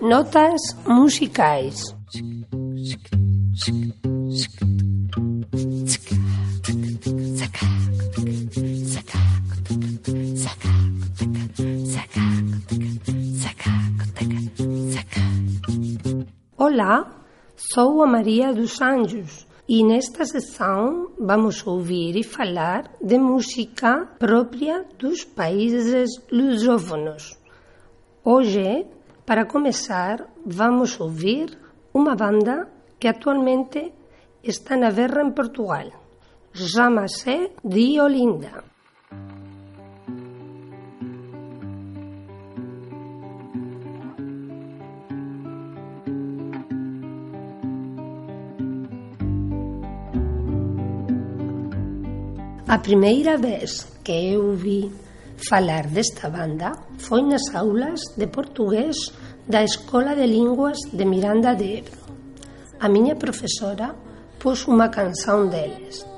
Notas musicais. Olá, sou a Maria dos Anjos e nesta sessão vamos ouvir e falar de música própria dos países lusófonos. Hoje, para começar, vamos ouvir uma banda que atualmente está na guerra em Portugal. Chama-se Diolinda. A primeira vez que eu vi falar desta banda foi nas aulas de portugués da Escola de Linguas de Miranda de Ebro. A miña profesora pôs unha canción deles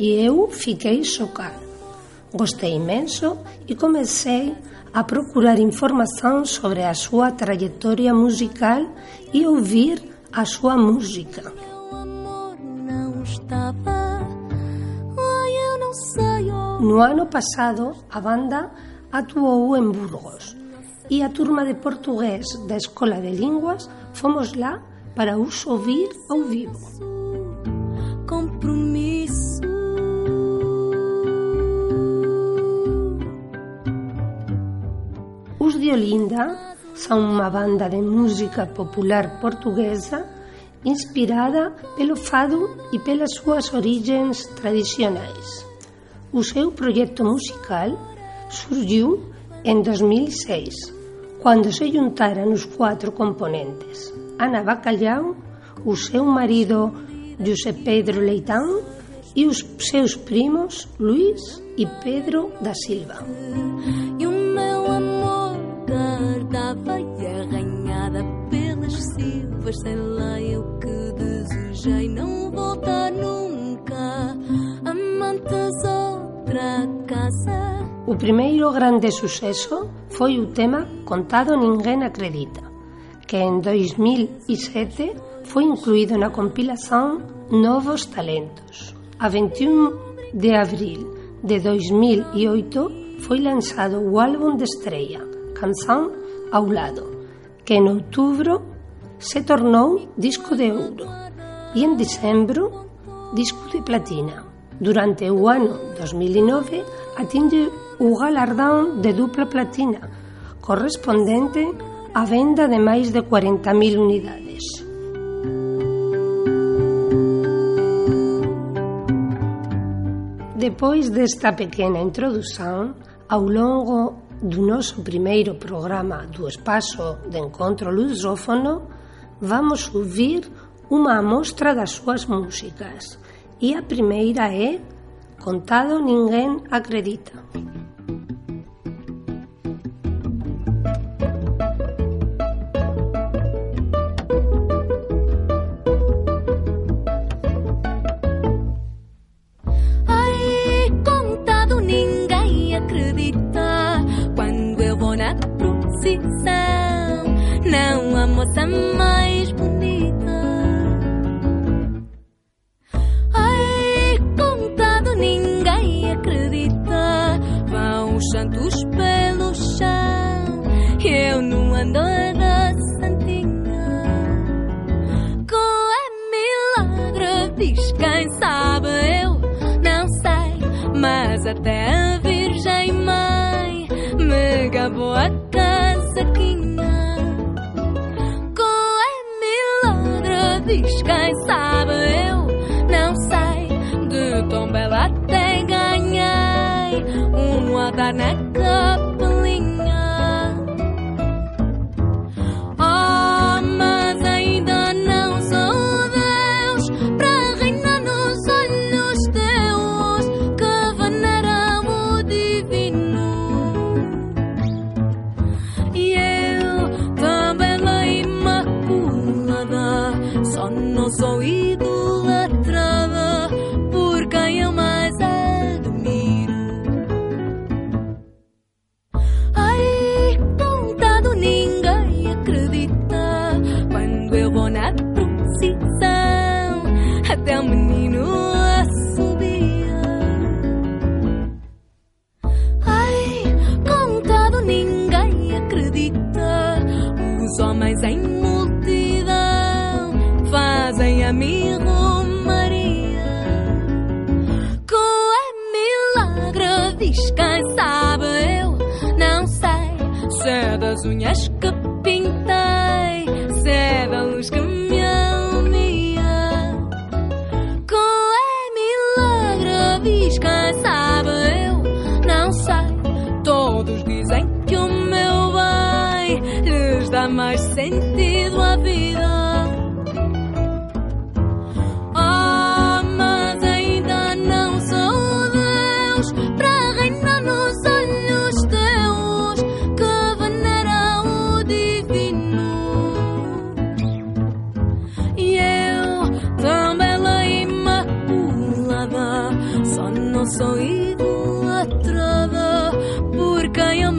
e eu fiquei chocado. Gostei imenso e comecei a procurar información sobre a súa trayectoria musical e ouvir a súa música. No ano passado, a banda atuou em Burgos e a turma de português da Escola de Línguas fomos lá para os ouvir ao vivo. Compromisso. Os de Olinda são uma banda de música popular portuguesa inspirada pelo fado e pelas suas origens tradicionais. O seu projeto musical surgiu em 2006, quando se juntaram os quatro componentes: Ana Bacalhau, o marido José Pedro Leitão e os primos Luís e Pedro da Silva. O primeiro grande sucesso foi o tema Contado Ninguém Acredita, que em 2007 foi incluído na compilação Novos Talentos. A 21 de abril de 2008 foi lançado o álbum de estreia, Canção ao Lado, que em outubro se tornou disco de ouro e em dezembro disco de platina. Durante o ano 2009 atinge o galardón de dupla platina, correspondente á venda de máis de 40.000 unidades. Depois desta pequena introdución, ao longo do noso primeiro programa do Espaço de Encontro Lusófono, vamos ouvir unha amostra das súas músicas – e a primeira é Contado ninguém acredita. Acredita quando eu vou na procissão. Não até a Virgem Mãe me gabou a casaquinha. Qual é milagre? Diz quem sabe, eu não sei. De tão bela até ganhei um andar na capa. não sou idolatrada por quem eu mais admiro. Ai, contado ninguém acredita quando eu vou na procissão até o menino assobia. Ai, contado ninguém acredita os homens ainda amigo María. Qual é milagre? Diz quem sabe, eu não sei. Se é das unhas que pintei, se é da luz que me alumia. Qual é milagre? Diz quem sabe, eu não sei. Todos dizem que o meu bem lhes dá mais sentido à vida. Só não sou idolatrada por quem eu